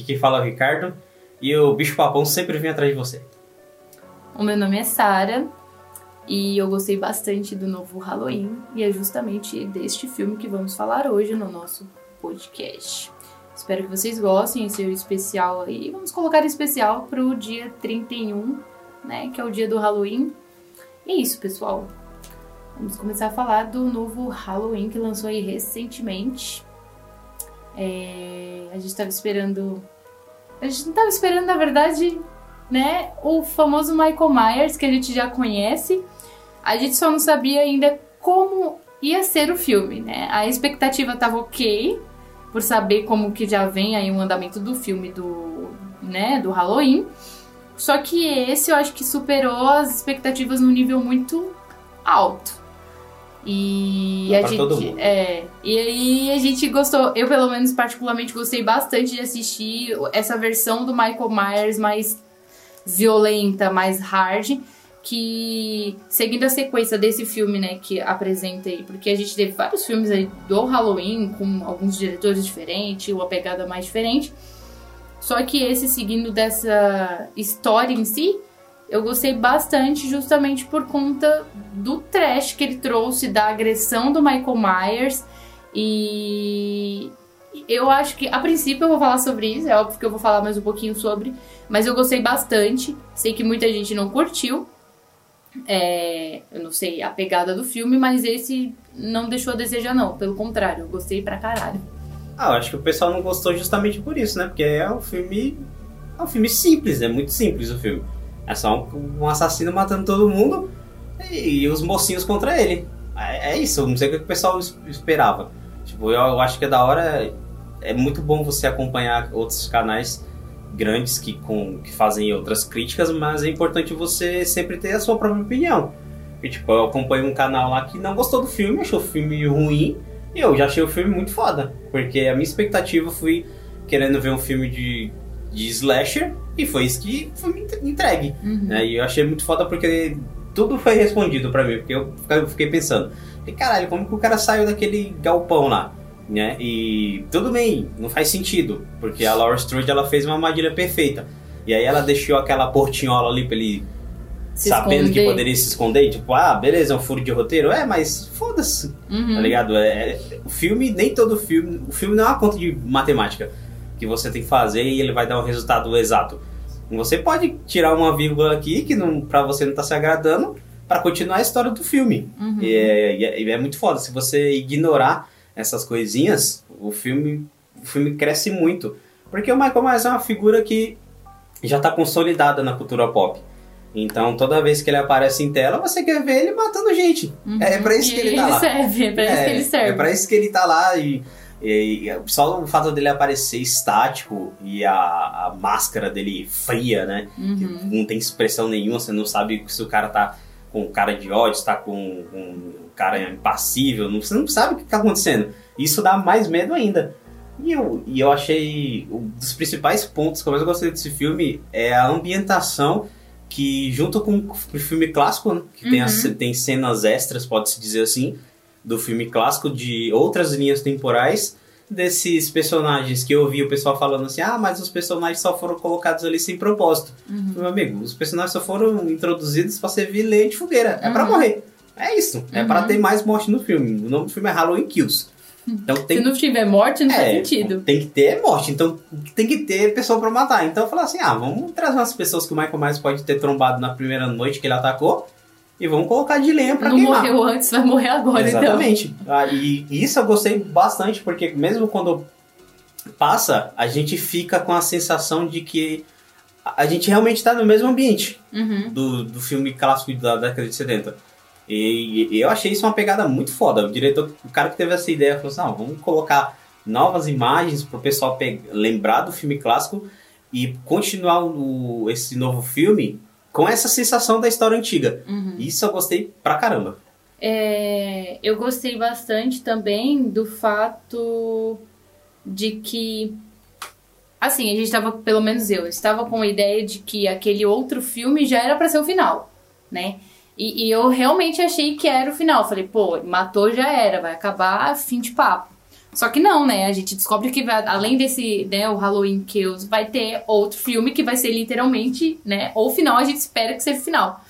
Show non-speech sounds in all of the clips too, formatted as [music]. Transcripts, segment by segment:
Aqui quem fala é o Ricardo e o bicho papão sempre vem atrás de você. O meu nome é Sara e eu gostei bastante do novo Halloween e é justamente deste filme que vamos falar hoje no nosso podcast. Espero que vocês gostem, esse é o especial aí. Vamos colocar especial pro dia 31, né, que é o dia do Halloween. E é isso, pessoal. Vamos começar a falar do novo Halloween que lançou aí recentemente. É, a gente estava esperando. A gente não estava esperando, na verdade, né? O famoso Michael Myers, que a gente já conhece. A gente só não sabia ainda como ia ser o filme, né? A expectativa estava ok, por saber como que já vem aí um andamento do filme do, né, do Halloween. Só que esse eu acho que superou as expectativas num nível muito alto. E a gente. É, e aí a gente gostou, eu pelo menos particularmente gostei bastante de assistir essa versão do Michael Myers mais violenta, mais hard, que seguindo a sequência desse filme, né, que apresenta aí, porque a gente teve vários filmes aí do Halloween com alguns diretores diferentes, uma pegada mais diferente. Só que esse seguindo dessa história em si, eu gostei bastante justamente por conta do trash que ele trouxe, da agressão do Michael Myers. E eu acho que, a princípio, eu vou falar sobre isso, é óbvio que eu vou falar mais um pouquinho sobre, mas eu gostei bastante. Sei que muita gente não curtiu. É, eu não sei a pegada do filme, mas esse não deixou a desejar, não. Pelo contrário, eu gostei pra caralho. Ah, eu acho que o pessoal não gostou justamente por isso, né? Porque é um filme. É um filme simples, é muito simples o filme. É só um, assassino matando todo mundo e, e, os mocinhos contra ele. É, é isso, não sei o que o pessoal esperava. Tipo, eu, eu acho que é da hora. É muito bom você acompanhar outros canais grandes que, com, que fazem outras críticas, mas é importante você sempre ter a sua própria opinião. E, tipo, eu acompanho um canal lá que não gostou do filme, achou o filme ruim, e eu já achei o filme muito foda. Porque a minha expectativa foi querendo ver um filme de de slasher e foi isso que foi me entregue. Uhum. Né? E eu achei muito foda porque tudo foi respondido para mim, porque eu fiquei pensando, e caralho, como que o cara saiu daquele galpão lá? Né? E tudo bem, não faz sentido, porque a Laura Strode ela fez uma armadilha perfeita. E aí ela deixou aquela portinhola ali pra ele se sabendo esconder. que poderia se esconder, tipo, ah, beleza, é um furo de roteiro, é, mas foda-se, uhum. tá ligado? É, é, o filme, nem todo filme, o filme não é uma conta de matemática que você tem que fazer e ele vai dar o um resultado exato. Você pode tirar uma vírgula aqui que não, pra você não tá se agradando para continuar a história do filme. Uhum. E, é, é, é, muito foda. Se você ignorar essas coisinhas, o filme, o filme cresce muito. Porque o Michael Myers é uma figura que já está consolidada na cultura pop. Então, toda vez que ele aparece em tela, você quer ver ele matando gente. Uhum. É, é pra isso que ele, ele tá lá. Serve, é pra isso que ele serve. É pra isso que ele tá lá e e, só o fato dele aparecer estático e a, a máscara dele fria, né? Uhum. não tem expressão nenhuma, você não sabe se o cara tá com cara de ódio, está com um cara impassível, não, você não sabe o que está acontecendo. Isso dá mais medo ainda. E eu, e eu achei um dos principais pontos que eu mais gostei desse filme é a ambientação que junto com o filme clássico, né, que uhum. tem, as, tem cenas extras, pode-se dizer assim, do filme clássico de outras linhas temporais desses personagens que eu ouvi o pessoal falando assim, ah, mas os personagens só foram colocados ali sem propósito. Uhum. Meu amigo, os personagens só foram introduzidos para servir lenha de fogueira. É uhum. para morrer. É isso. É para uhum. ter mais morte no filme. O nome do filme é Halloween Kills. Então tem... Se não tiver morte, não é, faz sentido. Tem que ter morte, então tem que ter pessoa para matar. Então eu falei assim: ah, vamos trazer umas pessoas que o Michael Myers pode ter trombado na primeira noite que ele atacou e vamos colocar de lenha pra Não queimar. morreu antes, vai morrer agora, então. Exatamente. então. Ah, e isso eu gostei bastante, porque mesmo quando passa, a gente fica com a sensação de que a gente realmente está no mesmo ambiente uhum. do, do filme clássico da década de 70. E, e, eu achei isso uma pegada muito foda. O diretor, o cara que teve essa ideia, falou assim: não, vamos colocar novas imagens para o pessoal lembrar do filme clássico e continuar o, esse novo filme com essa sensação da história antiga. Uhum. Isso eu gostei pra caramba. É, eu gostei bastante também do fato de que. Assim, a gente tava, pelo menos eu, estava com a ideia de que aquele outro filme já era para ser o final, né? E, e, eu realmente achei que era o final. Falei, pô, matou já era, vai acabar, fim de papo. Só que não, né? A gente descobre que vai, além desse, né, o Halloween Kills, vai ter outro filme que vai ser literalmente, né? Ou final, a gente espera que seja final.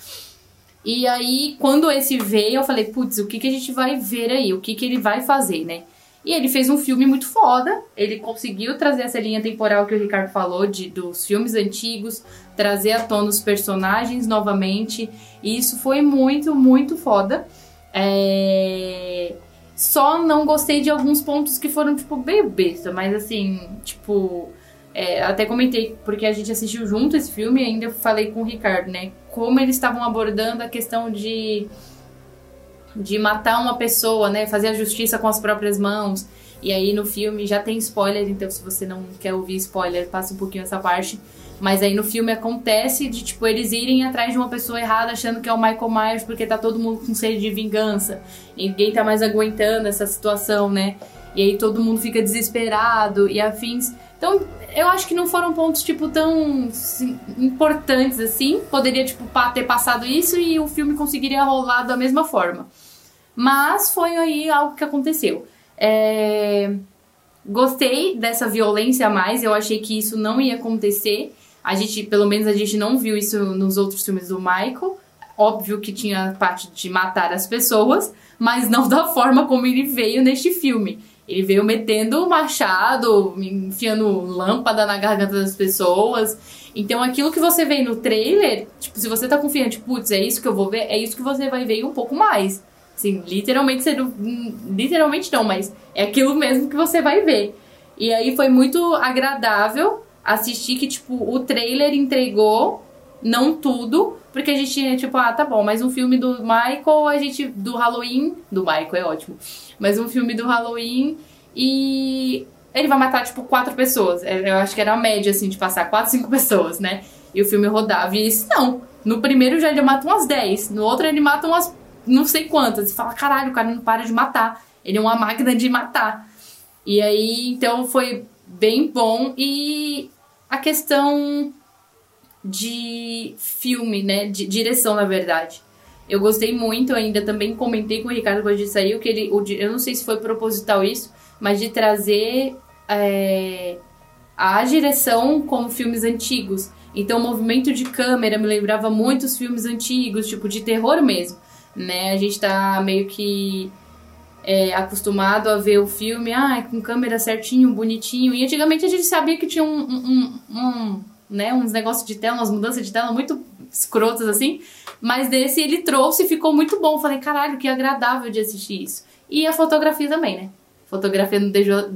E aí, quando esse veio, eu falei, putz, o que, que a gente vai ver aí? O que, que ele vai fazer, né? E ele fez um filme muito foda. Ele conseguiu trazer essa linha temporal que o Ricardo falou, de, dos filmes antigos, trazer à tona os personagens novamente. E isso foi muito, muito foda. É... Só não gostei de alguns pontos que foram, tipo, bem besta, mas assim, tipo. É, até comentei, porque a gente assistiu junto esse filme e ainda falei com o Ricardo, né? Como eles estavam abordando a questão de, de matar uma pessoa, né? Fazer a justiça com as próprias mãos. E aí no filme já tem spoiler, então se você não quer ouvir spoiler, passa um pouquinho essa parte. Mas aí no filme acontece de, tipo, eles irem atrás de uma pessoa errada achando que é o Michael Myers porque tá todo mundo com sede de vingança. Ninguém tá mais aguentando essa situação, né? E aí todo mundo fica desesperado e afins. Então, eu acho que não foram pontos, tipo, tão assim, importantes assim. Poderia, tipo, ter passado isso e o filme conseguiria rolar da mesma forma. Mas foi aí algo que aconteceu. É... Gostei dessa violência a mais, eu achei que isso não ia acontecer. A gente, pelo menos a gente não viu isso nos outros filmes do Michael. Óbvio que tinha parte de matar as pessoas, mas não da forma como ele veio neste filme. Ele veio metendo machado, enfiando lâmpada na garganta das pessoas. Então aquilo que você vê no trailer, tipo, se você tá confiante, putz, é isso que eu vou ver, é isso que você vai ver um pouco mais. Literalmente não, literalmente não, mas é aquilo mesmo que você vai ver. E aí foi muito agradável assistir que, tipo, o trailer entregou, não tudo, porque a gente tinha, tipo, ah, tá bom, mas um filme do Michael, a gente. do Halloween. Do Michael é ótimo. Mas um filme do Halloween e. Ele vai matar, tipo, quatro pessoas. É, eu acho que era a média, assim, de passar quatro, cinco pessoas, né? E o filme rodava. E isso, não. No primeiro já ele mata umas 10. No outro ele mata umas não sei quantas. E fala, caralho, o cara não para de matar. Ele é uma máquina de matar. E aí, então foi bem bom. E a questão de filme, né? De direção, na verdade. Eu gostei muito, ainda também comentei com o Ricardo quando a gente saiu, que ele. Eu não sei se foi proposital isso, mas de trazer é, a direção como filmes antigos. Então o movimento de câmera me lembrava muito os filmes antigos, tipo de terror mesmo. Né? A gente tá meio que é, acostumado a ver o filme ah, com câmera certinho, bonitinho. E antigamente a gente sabia que tinha um, um, um, né, uns negócios de tela, umas mudanças de tela muito escrotas assim. Mas desse ele trouxe e ficou muito bom. Falei, caralho, que agradável de assistir isso. E a fotografia também, né? A fotografia não deixou,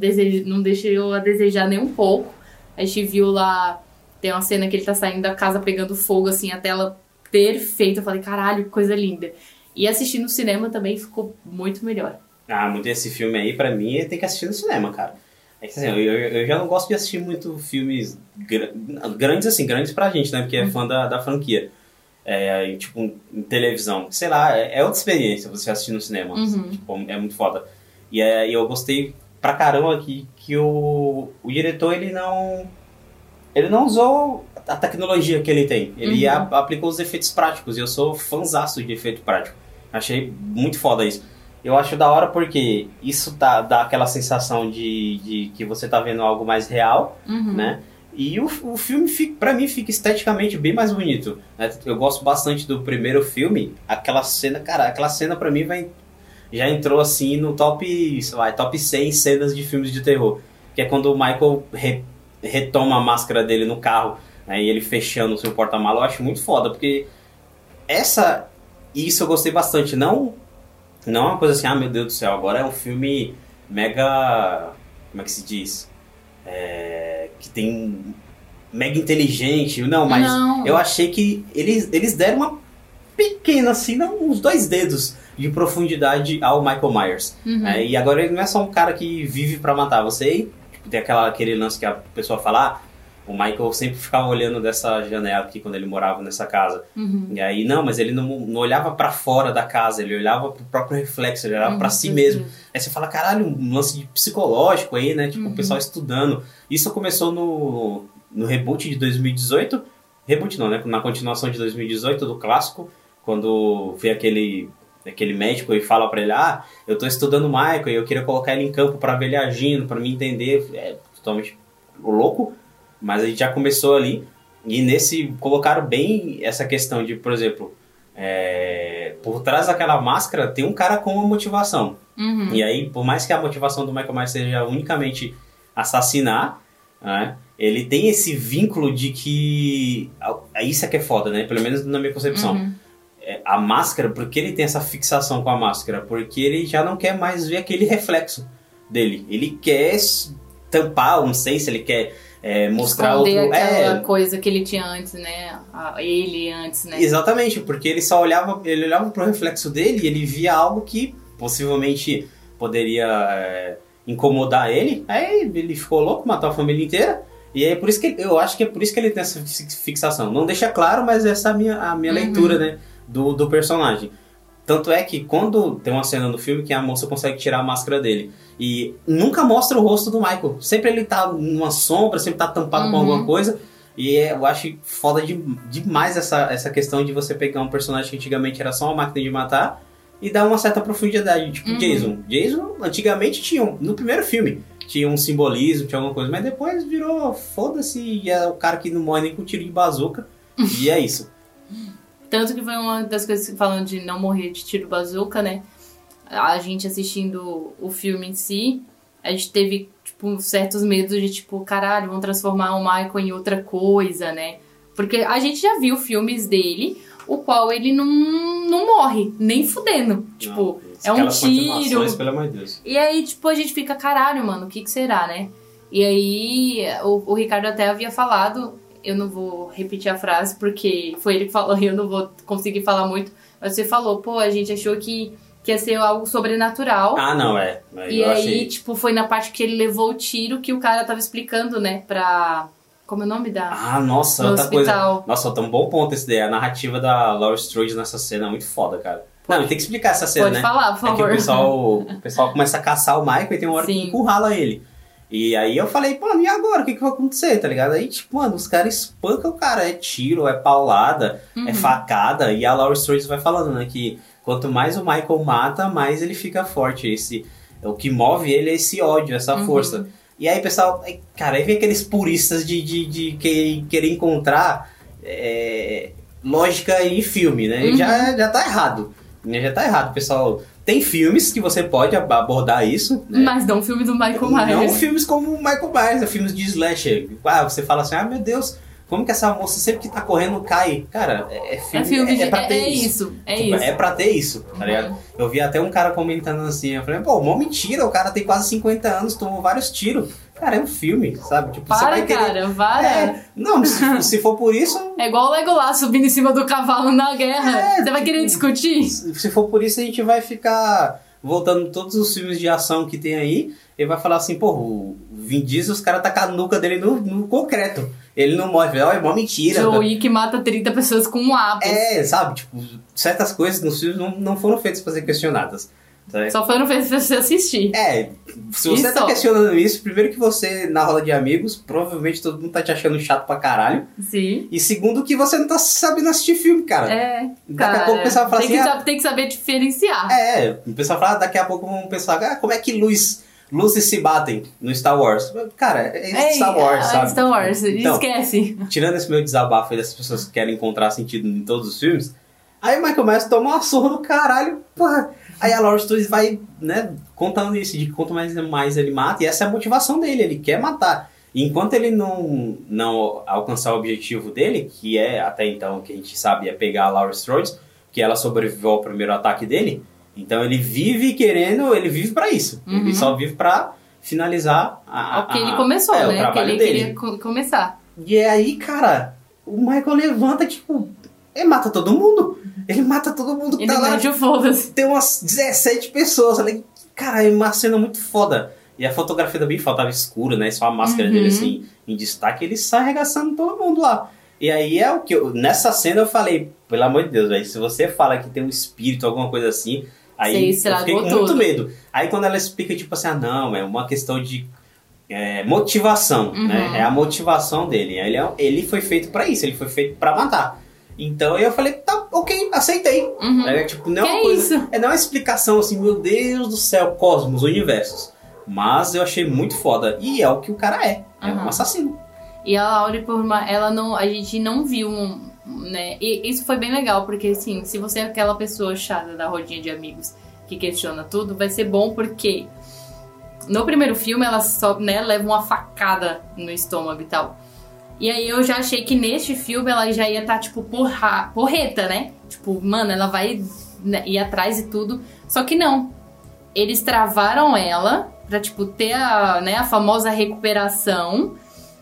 não deixou a desejar nem um pouco. A gente viu lá, tem uma cena que ele tá saindo da casa pegando fogo, assim, a tela perfeita. Eu falei, caralho, que coisa linda. E assistir no cinema também ficou muito melhor. Ah, muito esse filme aí, pra mim, tem que assistir no cinema, cara. É que, assim, eu, eu, já não gosto de assistir muito filmes gr grandes, assim, grandes pra gente, né? Porque é fã da, da franquia. É, tipo, em televisão. Sei lá, é, é outra experiência você assistir no cinema. Uhum. Tipo, é muito foda. E, é, eu gostei pra caramba que, que o, o diretor, ele não... Ele não usou a tecnologia que ele tem. Ele uhum. a, aplicou os efeitos práticos. E eu sou fãzaço de efeito prático. Achei muito foda isso. Eu acho da hora porque isso dá, dá aquela sensação de, de que você tá vendo algo mais real, uhum. né? E o, o filme, fica, pra mim, fica esteticamente bem mais bonito. Né? Eu gosto bastante do primeiro filme. Aquela cena, cara, aquela cena pra mim vai, já entrou assim no top, sei lá, top 100 cenas de filmes de terror. Que é quando o Michael re, retoma a máscara dele no carro né? e ele fechando o seu porta-malas. Eu acho muito foda, porque essa isso eu gostei bastante. Não, não é uma coisa assim, ah, meu Deus do céu, agora é um filme mega. Como é que se diz? É, que tem. mega inteligente. Não, mas não. eu achei que eles, eles deram uma pequena, assim, não, uns dois dedos de profundidade ao Michael Myers. Uhum. É, e agora ele não é só um cara que vive para matar você. Tipo, tem aquela, aquele lance que a pessoa fala, ah, o Michael sempre ficava olhando dessa janela aqui quando ele morava nessa casa. Uhum. E aí, não, mas ele não, não olhava para fora da casa, ele olhava pro próprio reflexo, ele olhava uhum. para si mesmo. Aí você fala, caralho, um lance de psicológico aí, né? Tipo, uhum. o pessoal estudando. Isso começou no, no reboot de 2018. Reboot não, né? Na continuação de 2018 do clássico, quando foi aquele aquele médico e fala para ele: "Ah, eu tô estudando o Michael e eu queria colocar ele em campo para ver ele agindo, para me entender". É totalmente louco, mas a gente já começou ali e nesse colocaram bem essa questão de, por exemplo, é, por trás daquela máscara tem um cara com uma motivação. Uhum. E aí, por mais que a motivação do Michael Myers seja unicamente assassinar, né, ele tem esse vínculo de que. É isso é que é foda, né? Pelo menos na minha concepção. Uhum. É, a máscara, por que ele tem essa fixação com a máscara? Porque ele já não quer mais ver aquele reflexo dele. Ele quer tampar, não sei se ele quer é, mostrar Esconder outro. aquela É, coisa que ele tinha antes, né? Ele antes, né? Exatamente, porque ele só olhava, ele olhava pro reflexo dele e ele via algo que possivelmente poderia é, incomodar ele. Aí ele ficou louco, matou a família inteira. E é por isso que eu acho que é por isso que ele tem essa fi- fixação. Não deixa claro, mas essa é a minha, a minha Uhum. leitura, né, do, do personagem. Tanto é que quando tem uma cena no filme que a moça consegue tirar a máscara dele e nunca mostra o rosto do Michael. Sempre ele tá numa sombra, sempre tá tampado com Uhum. alguma coisa. E é- eu acho foda de- demais essa, essa questão de você pegar um personagem que antigamente era só uma máquina de matar e dar uma certa profundidade. Tipo Uhum. Jason. Jason antigamente tinha, um- no primeiro filme, tinha um simbolismo, tinha alguma coisa, mas depois virou foda-se e é o cara que não morre nem com tiro de bazuca. [laughs] e é isso. Tanto que foi uma das coisas que falando de não morrer de tiro bazuca, né? A gente assistindo o filme em si, a gente teve, tipo, certos medos de, tipo, caralho, vão transformar o Michael em outra coisa, né? Porque a gente já viu filmes dele, o qual ele não, não morre, nem fudendo. Tipo, Não, é um tiro. Pelo amor de Deus. E aí, tipo, a gente fica, caralho, mano, o que que será, né? E aí, o, o Ricardo até havia falado, eu não vou repetir a frase porque foi ele que falou e [laughs] eu não vou conseguir falar muito, mas você falou, pô, a gente achou que, que ia ser algo sobrenatural. Ah, não, é. e aí, achei. tipo, foi na parte que ele levou o tiro que o cara tava explicando, né, pra. Como é o nome da. Ah, nossa, no outra coisa. hospital. Nossa, tá um bom ponto esse daí. A narrativa da Laura Strode nessa cena é muito foda, cara. Não, tem que explicar essa cena, Pode né? falar, por É que favor. o pessoal, [laughs] o pessoal começa a caçar o Michael e tem uma hora que Sim. encurrala ele. E aí eu falei, mano, e agora? O que, que vai acontecer, tá ligado? Aí, tipo, mano, os caras espancam o cara. É tiro, é paulada, Uhum. é facada. E a Laura Strode vai falando, né, que quanto mais o Michael mata, mais ele fica forte. Esse, o que move ele é esse ódio, essa Uhum. força. E aí, pessoal, cara, aí vem aqueles puristas de, de, de que- querer encontrar é, lógica em filme, né? Uhum. Já, já tá errado. né? Já tá errado, pessoal. Tem filmes que você pode ab- abordar isso, né? Mas não o filme do Michael Myers. Não filmes como o Michael Myers, é filmes de slasher. Ah, você fala assim, ah, meu Deus, como que essa moça sempre que tá correndo cai? Cara, é, é filme, É filme de. é, pra É, ter é isso. isso. É Tipo, isso. É pra ter isso, tá Uhum. ligado? Eu vi até um cara comentando assim, eu falei, pô, mó mentira, o cara tem quase 50 anos, tomou vários tiros. Cara, é um filme, sabe? Tipo, você Para, vai querer... cara, para. É, não, se, se for por isso, É igual o Legolas subindo em cima do cavalo na guerra. É, Você vai tipo- querer discutir? se for por isso, a gente vai ficar voltando todos os filmes de ação que tem aí e vai falar assim, pô, o Vin Diesel, os caras tacam a nuca dele no, no concreto. Ele não morre, é mó mentira. John Wick mata 30 pessoas com um lápis. É, sabe? Tipo, certas coisas nos filmes não, não foram feitas para ser questionadas. Sabe? Só foram feitos pra você assistir. É, se você Isso. tá questionando isso, primeiro que você, na roda de amigos, provavelmente todo mundo tá te achando chato pra caralho. Sim. E segundo que você não tá sabendo assistir filme, cara. É, Daqui cara. a pouco o pessoal fala tem, assim, que, ah, tem que saber diferenciar. É, o pessoal fala, ah, daqui a pouco vão pensar, ah, como é que luz, luzes se batem no Star Wars? Cara, é Star Wars, ah, sabe? Star Wars, Então, esquece. tirando esse meu desabafo aí dessas pessoas que querem encontrar sentido em todos os filmes, aí o Michael Myers toma uma surra do caralho, porra. Aí a Laura Studios vai, né, contando isso, de que quanto mais, mais ele mata, e essa é a motivação dele, ele quer matar. E enquanto ele não, não alcançar o objetivo dele, que é até então, que a gente sabe, é pegar a Laura Strode, que ela sobreviveu ao primeiro ataque dele, então ele vive querendo, ele vive pra isso. Uhum. Ele só vive pra finalizar a, o que a- ele começou, é, o né? Que trabalho ele dele. queria co- começar. E é aí, cara, o Michael levanta, tipo, ele mata todo mundo. Ele mata todo mundo que Ele tá lá. foda-se. Tem umas 17 pessoas. Eu falei, cara, é uma cena muito foda. E a fotografia também faltava escura, né? Só a máscara Uhum. dele, assim, em destaque, ele sai arregaçando todo mundo lá. E aí é o que eu, nessa cena eu falei, pelo amor de Deus, velho, se você fala que tem um espírito, alguma coisa assim, aí Você eu fiquei com tudo. muito medo. Aí quando ela explica, tipo assim, ah, não, é uma questão de é, motivação, Uhum. né? É a motivação dele. Ele, é- ele foi feito pra isso, ele foi feito pra matar. Então eu falei, tá, ok, aceitei. Uhum. É, tipo, não é Que uma coisa. isso? É não é uma explicação assim, meu Deus do céu, cosmos, universos. Mas eu achei muito foda. E é o que o cara é. É Uhum. um assassino. E a Laurie, por uma, ela não, a gente não viu, um, né? E isso foi bem legal, porque assim, se você é aquela pessoa chata da rodinha de amigos que questiona tudo, vai ser bom porque no primeiro filme ela só, né, leva uma facada no estômago e tal. E aí eu já achei que neste filme ela já ia estar, tipo, porra, porreta, né? Tipo, mano, ela vai né, ir atrás e tudo. Só que não. Eles travaram ela pra, tipo, ter a, né, a famosa recuperação.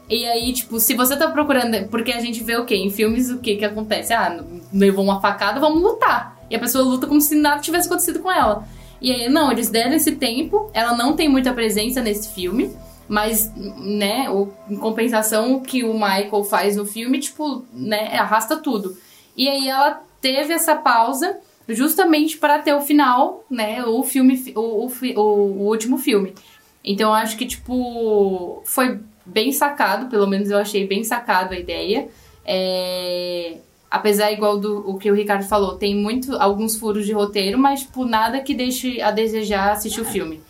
E aí, tipo, se você tá procurando. Porque a gente vê o quê? Em filmes, o que que acontece? Ah, levou uma facada, vamos lutar. E a pessoa luta como se nada tivesse acontecido com ela. E aí, não, eles deram esse tempo. Ela não tem muita presença nesse filme. Mas, né, em compensação, o que o Michael faz no filme, tipo, né, arrasta tudo. E aí ela teve essa pausa justamente para ter o final, né, o filme, o, o, o- o último filme. Então eu acho que, tipo, foi bem sacado, pelo menos eu achei bem sacado a ideia. É, Apesar, igual do o que o Ricardo falou, tem muito alguns furos de roteiro, mas, tipo, nada que deixe a desejar assistir o filme.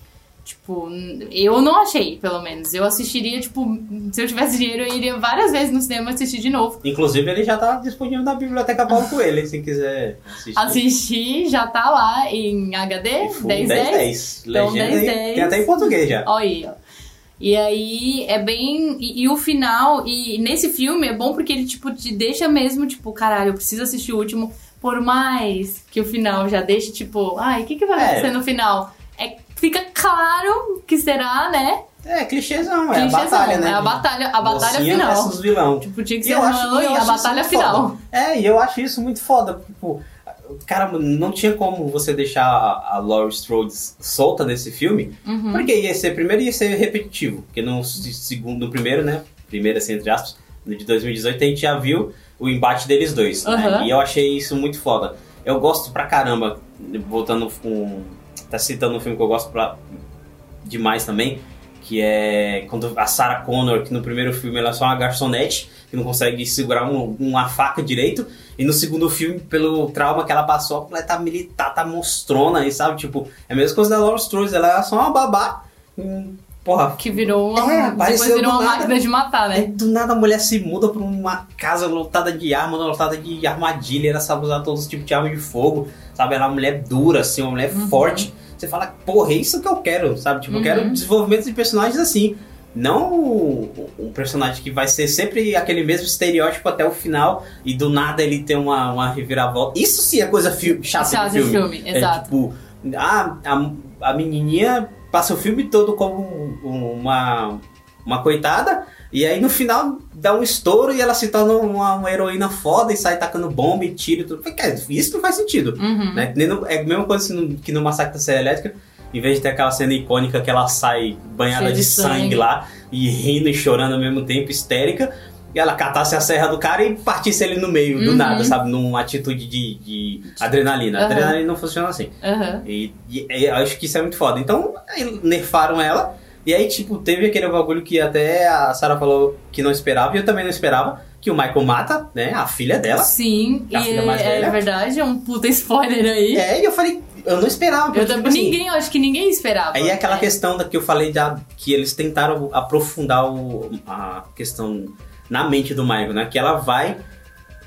Tipo, eu não achei, pelo menos. Eu assistiria, tipo, se eu tivesse dinheiro, eu iria várias vezes no cinema assistir de novo. Inclusive, ele já tá disponível na Biblioteca Paulo Coelho, se quiser assistir. Assistir já tá lá em HD, Full 10 10. 10. Então, Legenda 10, aí, 10. Tem até em português já. Olha aí, ó. E aí é bem. E, e o final, e nesse filme é bom porque ele, tipo, te deixa mesmo, tipo, caralho, eu preciso assistir o último, por mais que o final já deixe, tipo, ai, o que, que vai É. acontecer no final? Fica claro que será, né? É, clichêzão, é a Clichêzão, batalha, né? É a batalha, a batalha Mocinha final. versus vilão. Tipo, tinha que ser uma a batalha final. foda. É, e eu acho isso muito foda. Tipo, cara, não tinha como você deixar a, a Laurie Strode solta nesse filme, Uhum. porque ia ser, primeiro ia ser repetitivo, porque no se- segundo, no primeiro, né, primeiro assim, entre aspas, de 2018, a gente já viu o embate deles dois, né, Uhum. e eu achei isso muito foda. Eu gosto pra caramba, voltando com, tá citando um filme que eu gosto pra, demais também, que é quando a Sarah Connor, que no primeiro filme ela é só uma garçonete, que não consegue segurar um- uma faca direito, e no segundo filme, pelo trauma que ela passou, ela tá militar, tá monstrona aí, sabe? Tipo, é a mesma coisa da Laura Strode, ela é só uma babá, hum, porra, Que virou uma. É, depois virou uma nada. máquina de matar, né? do nada a mulher se muda pra uma casa lotada de arma, lotada de armadilha, ela sabe usar todos os tipos de arma de fogo, sabe? Ela é uma mulher dura, assim, uma mulher Uhum. forte. Você fala, porra, é isso que eu quero, sabe? Tipo, eu Uhum. quero desenvolvimento de personagens assim. Não um personagem que vai ser sempre aquele mesmo estereótipo até o final e do nada ele tem uma, uma reviravolta. Isso sim é coisa chata Chata de de filme. filme, É, exato. tipo, a, a, a menininha passa o filme todo como um- uma, uma coitada, e aí no final dá um estouro e ela se torna uma, uma heroína foda e sai tacando bomba e tiro e tudo. Cara, isso não faz sentido. Uhum. Né? No- é a mesma coisa assim no- que no Massacre da Serra Elétrica, em vez de ter aquela cena icônica que ela sai banhada de, de sangue. sangue. lá e rindo e chorando ao mesmo tempo, histérica. E ela catasse a serra do cara e partisse ele no meio, do Uhum. nada, sabe? Numa atitude de, de adrenalina. Aham. Adrenalina não funciona assim. Aham. E, e- e eu acho que isso é muito foda. Então, nerfaram ela. E aí, tipo, teve aquele bagulho que até a Sarah falou que não esperava, e eu também não esperava, que o Michael mata, né, a filha dela. Sim, A e filha mais é velha. verdade, é um puta spoiler aí. É, e eu falei, eu não esperava. porque, eu tipo assim, ninguém, eu acho que ninguém esperava. Aí é aquela É. questão da que eu falei da, que eles tentaram aprofundar o- a questão na mente do Michael, né? Que ela vai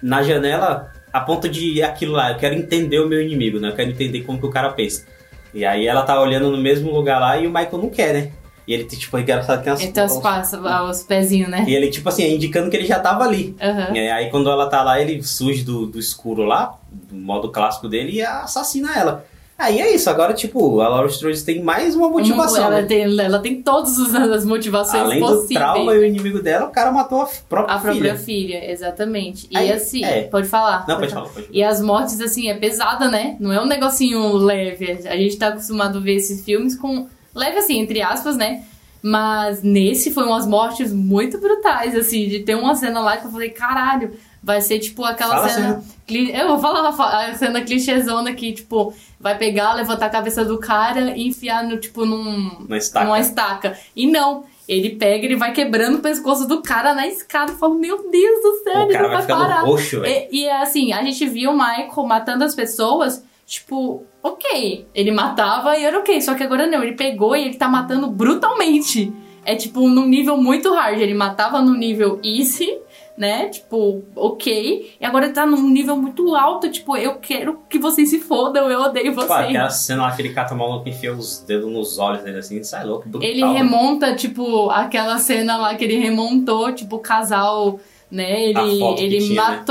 na janela a ponto de aquilo lá, eu quero entender o meu inimigo, né? Eu quero entender como que o cara pensa. E aí ela tá olhando no mesmo lugar lá e o Michael não quer, né? E ele, tipo, é engraçado tem as, Então os, passos, os pezinhos, né? E ele, tipo assim, é indicando que ele já tava ali. Aham. E aí quando ela tá lá, ele surge do, do escuro lá, do modo clássico dele, e assassina ela. Aí é isso, agora, tipo, a Laura Strode tem mais uma motivação. ela, né? tem, ela tem todas as- motivações Além possíveis. do trauma e o inimigo dela, o cara matou a própria, A própria filha. filha, exatamente. E Aí, assim, é. pode falar. Não, pode falar, pode falar. E as mortes, assim, é pesada, né? Não é um negocinho leve. A gente tá acostumado a ver esses filmes com. Leve, assim, entre aspas, né? Mas nesse foi umas mortes muito brutais, assim, de ter uma cena lá que eu falei, caralho, vai ser tipo aquela Fala cena. cli- Eu vou falar a cena clichêzona que, tipo, vai pegar, levantar a cabeça do cara e enfiar no, tipo, num, Na estaca. numa estaca. E não, Ele pega, ele vai quebrando o pescoço do cara na escada. Eu falo, meu Deus do céu, O ele cara não vai vai parar. roxo. E, e é assim, a gente viu o Michael matando as pessoas, tipo, ok. Ele matava e era ok. Só que agora não, ele pegou e ele tá matando brutalmente. É tipo num nível muito hard. Ele matava no nível easy, né? Tipo, ok. E agora tá num nível muito alto. Tipo, eu quero que vocês se fodam, eu odeio Tipo, vocês. aquela cena lá que ele cata o maluco e enfia os dedos nos olhos dele assim, sai louco, brutal. Ele remonta, tipo, aquela cena lá que ele remontou, tipo, o casal, né? Ele, ele tinha, né?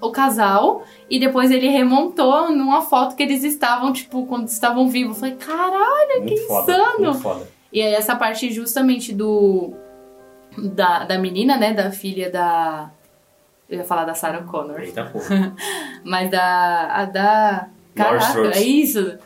O casal e depois ele remontou numa foto que eles estavam, tipo, quando estavam vivos. Eu falei, caralho, muito que foda, insano! Foda. E aí essa parte justamente do. Da, da menina, né? Da filha da. Eu ia falar da Sarah Connor. Eita porra. [laughs] Mas da. A da. Caraca, é isso.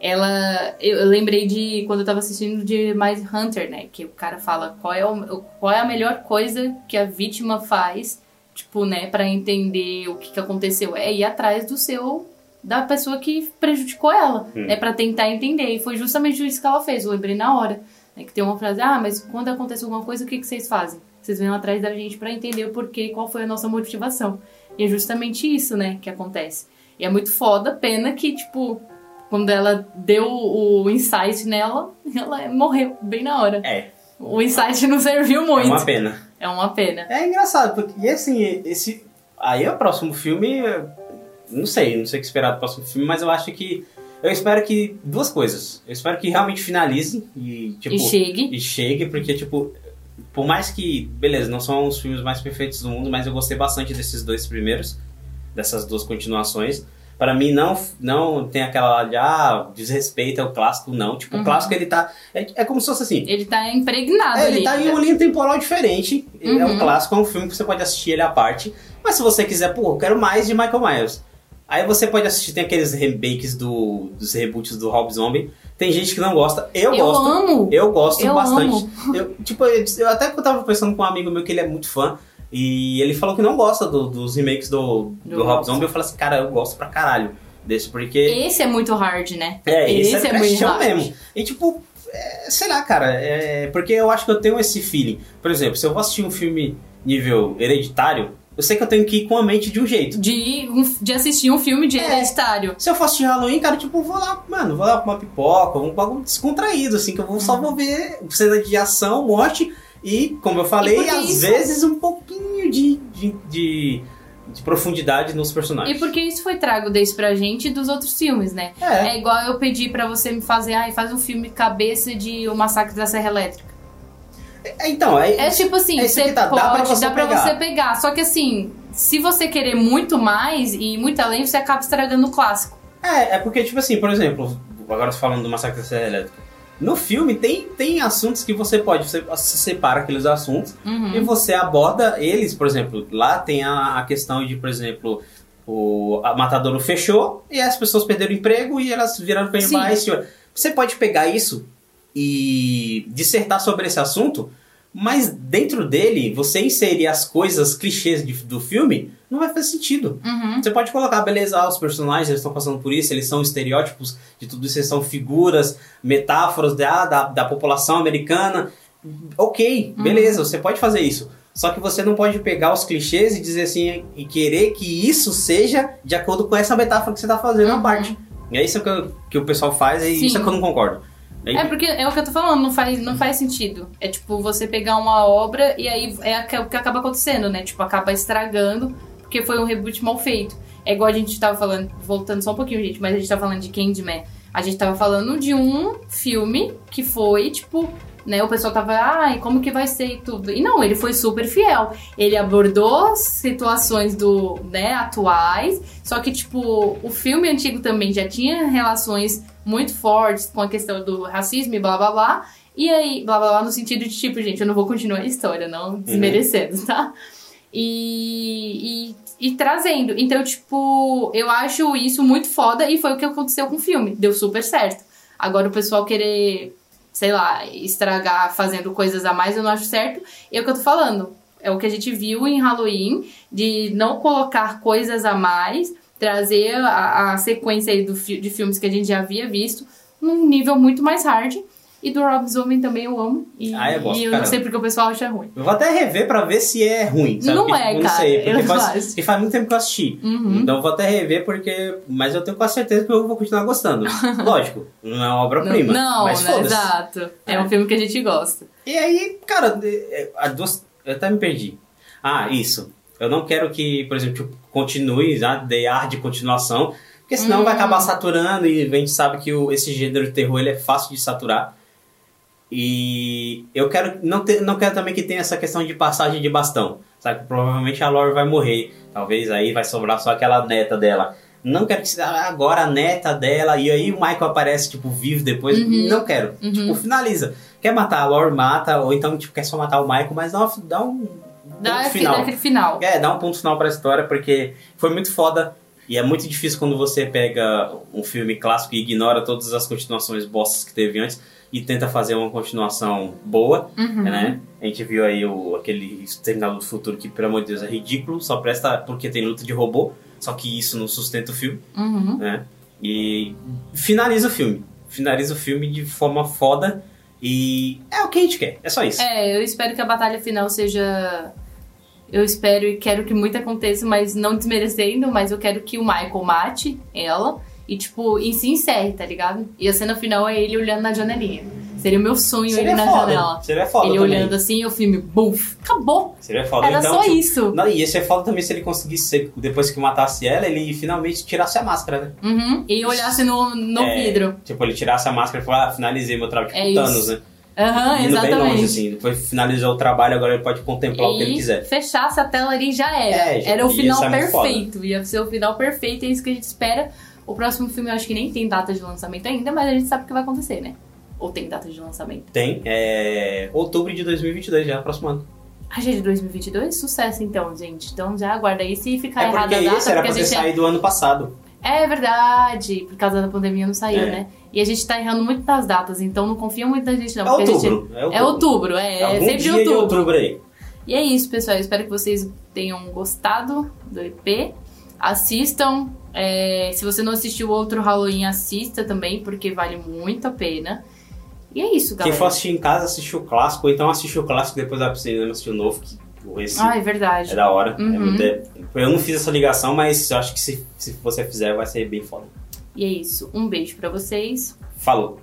Ela. Eu, eu lembrei de quando eu tava assistindo de Mais Hunter, né? Que o cara fala qual é, o, qual é a melhor coisa que a vítima faz, tipo, né, pra entender o que, que aconteceu. É ir atrás do seu. Da pessoa que prejudicou ela, Hum. né? Pra tentar entender. E foi justamente isso que ela fez, eu lembrei na hora. Né, que tem uma frase, ah, mas quando acontece alguma coisa, o que, que vocês fazem? Vocês vêm atrás da gente pra entender o porquê, qual foi a nossa motivação. E é justamente isso, né, que acontece. E é muito foda, pena que, tipo, quando ela deu o insight nela, [laughs] ela morreu bem na hora. É, O insight não serviu é muito. uma pena. É uma pena. É engraçado, porque e assim, esse. Aí é o próximo filme. Não sei, não sei o que esperar do próximo filme, mas eu acho que. Eu espero que. Duas coisas. Eu espero que realmente finalize e, tipo. e chegue. e chegue, porque, tipo, por mais que, beleza, não são os filmes mais perfeitos do mundo, mas eu gostei bastante desses dois primeiros, dessas duas continuações. Pra mim, não, não tem aquela de, ah, desrespeita o clássico, não. Tipo, Uhum. o clássico, ele tá. É, é como se fosse assim. Ele tá impregnado É, ali. ele tá em uma linha temporal diferente. É Uhum. um clássico, é um filme que você pode assistir ele à parte. Mas se você quiser, pô, eu quero mais de Michael Myers. Aí você pode assistir, tem aqueles remakes do, dos reboots do Rob Zombie. Tem gente que não gosta. Eu, Eu gosto. amo. Eu gosto Eu bastante. Eu, tipo, eu, eu até que eu tava pensando com um amigo meu que ele é muito fã. E ele falou que não gosta do- dos remakes do, do, Do Rob Zombie. Eu falei assim, cara, eu gosto pra caralho desse, porque. Esse é muito hard, né? É, esse, Esse é, é muito hard. mesmo. E tipo, é, sei lá, cara, é, porque eu acho que eu tenho esse feeling. Por exemplo, se eu vou assistir um filme nível hereditário, eu sei que eu tenho que ir com a mente de um jeito. De, de assistir um filme de É. hereditário. Se eu for assistir Halloween, cara, tipo, vou lá, mano, vou lá com uma pipoca, um bagulho descontraído, assim, que eu vou, só vou ver cena de ação, morte e, como eu falei, às isso- vezes um pouquinho de, de, de, de profundidade nos E personagens. porque isso foi trago desse pra gente dos outros filmes, né? É, É igual eu pedi pra você me fazer, ai, faz um filme cabeça de O Massacre da Serra Elétrica. é, então, é, É tipo assim, é isso você tá, pode, dá pra você dá pra pegar. você pegar. Só que assim, se você querer muito mais e ir muito além, você acaba estragando o clássico. É, é porque, tipo assim, por exemplo, agora falando do Massacre da Serra Elétrica. No filme tem, tem assuntos que você pode, você separa aqueles assuntos Uhum. e você aborda eles, por exemplo, lá tem a, a questão de, por exemplo, o a matadouro fechou e as pessoas perderam o emprego e elas viraram para baixo. Você pode pegar isso e dissertar sobre esse assunto, mas dentro dele, você inserir as coisas clichês de- do filme, não vai fazer sentido. Uhum. Você pode colocar, beleza, ah, os personagens eles estão passando por isso, eles são estereótipos de tudo isso, eles são figuras, metáforas da, da, da população americana. Ok, beleza, você pode fazer isso. Só que você não pode pegar os clichês e dizer assim, e querer que isso seja de acordo com essa metáfora que você está fazendo na Uhum. parte. E é isso que, eu- que o pessoal faz e Sim. isso é que eu não concordo. Aí- É porque é o que eu tô falando, não faz, não faz sentido. É tipo você pegar uma obra e aí é o que acaba acontecendo, né? Tipo, acaba estragando porque foi um reboot mal feito. É igual a gente tava falando, voltando só um pouquinho, gente, mas a gente tava falando de Candyman. A gente tava falando de um filme que foi, tipo, né? O pessoal tava, ai, como que vai ser e tudo. E não, ele foi super fiel. Ele abordou situações do, né, atuais, só que, tipo, o filme antigo também já tinha relações muito fortes com a questão do racismo e blá blá blá. E aí, blá blá blá, no sentido de, tipo, gente, eu não vou continuar a história, não desmerecendo, [laughs] tá? E, e, e trazendo. Então, tipo, eu acho isso muito foda e foi o que aconteceu com o filme. Deu super certo. Agora o pessoal querer, sei lá, estragar fazendo coisas a mais, eu não acho certo. E é o que eu tô falando. É o que a gente viu em Halloween, de não colocar coisas a mais, trazer a, a sequência aí do, de filmes que a gente já havia visto num nível muito mais hard. E do Rob Zombie também eu amo. E, Ah, eu gosto, e eu caramba. não sei porque o pessoal acha ruim. Eu vou até rever pra ver se é ruim, sabe? Não Porque, é, tipo, cara, Não sei, porque faz, porque faz muito tempo que eu assisti. Uhum. Então eu vou até rever porque... Mas eu tenho quase certeza que eu vou continuar gostando. [laughs] Lógico, não é uma obra-prima. Não, mas foda-se. Exato. É. É. um filme que a gente gosta. E aí, cara, é, a duas... eu até me perdi. Ah, isso. Eu não quero que, por exemplo, tipo, continue, já dê ar de continuação, porque senão Hum. vai acabar saturando e a gente sabe que o, esse gênero de terror ele é fácil de saturar. E eu quero não, ter, não quero também que tenha essa questão de passagem de bastão. Sabe? Provavelmente a Lore vai morrer. Talvez aí vai sobrar só aquela neta dela. Não quero que seja agora a neta dela e aí o Michael aparece, tipo, vivo depois. Uhum. Não quero. Uhum. Tipo, finaliza. Quer matar a Lore, mata. Ou então, tipo, quer só matar o Michael, mas dá, uma- dá um Dá final. aquele final. É, dá um ponto final pra história, porque foi muito foda. E é muito difícil quando você pega um filme clássico e ignora todas as continuações bostas que teve antes e tenta fazer uma continuação boa, Uhum. né? A gente viu aí o, aquele Exterminador do Futuro que, pelo amor de Deus, é ridículo, só presta porque tem luta de robô, só que isso não sustenta o filme, Uhum. né? E finaliza o filme. Finaliza o filme de forma foda e é o que a gente quer, é só isso. É, eu espero que a batalha final seja. Eu espero e quero que muito aconteça, mas não desmerecendo, mas eu quero que o Michael mate ela e, tipo, e se encerre, tá ligado? E a cena final é ele olhando na janelinha. Seria o meu sonho Seria ele na foda, janela. seria foda ele também. olhando assim e o filme, buf, acabou. Seria foda. Era então, só tipo, isso. Não, e esse é foda também se ele conseguisse, ser- depois que matasse ela, ele finalmente tirasse a máscara, né? Uhum. E olhasse no, no É, vidro. Tipo, ele tirasse a máscara e falou, ah, finalizei meu trabalho. Tipo, É Thanos, isso. né? Aham, bem exatamente. longe, assim. Depois finalizou o trabalho, agora ele pode contemplar o que ele E quiser. fechasse a tela ali já era. É, já- era o ia final ser perfeito. Ia ser o final perfeito, é isso que a gente espera. O próximo filme eu acho que nem tem data de lançamento ainda, mas a gente sabe o que vai acontecer, né? Ou tem data de lançamento. Tem, é... Outubro de 2022, já, próximo ano. Ah, já é de 2022? Sucesso então, gente. Então já aguarda aí. Se ficar é errada a data, esse era pra a ter gente... é- saído ano passado. É verdade, por causa da pandemia não saiu, É. né? E a gente tá errando muito nas datas, então não confia muito na gente não. É a gente- outubro, é outubro. É outubro, é, é sempre outubro. de outubro aí. E é isso, pessoal. Eu espero que vocês tenham gostado do EP. Assistam. É, se você não assistiu o outro Halloween, assista também, porque vale muito a pena. E é isso, galera. Quem for assistir em casa, assiste o clássico, ou então assiste o clássico e depois vai pro cinema assistir o novo, que esse Ah, é verdade. é da hora. É Uhum. muito- é- eu não fiz essa ligação, mas acho que se, se você fizer, vai ser bem foda. E é isso. Um beijo pra vocês. Falou!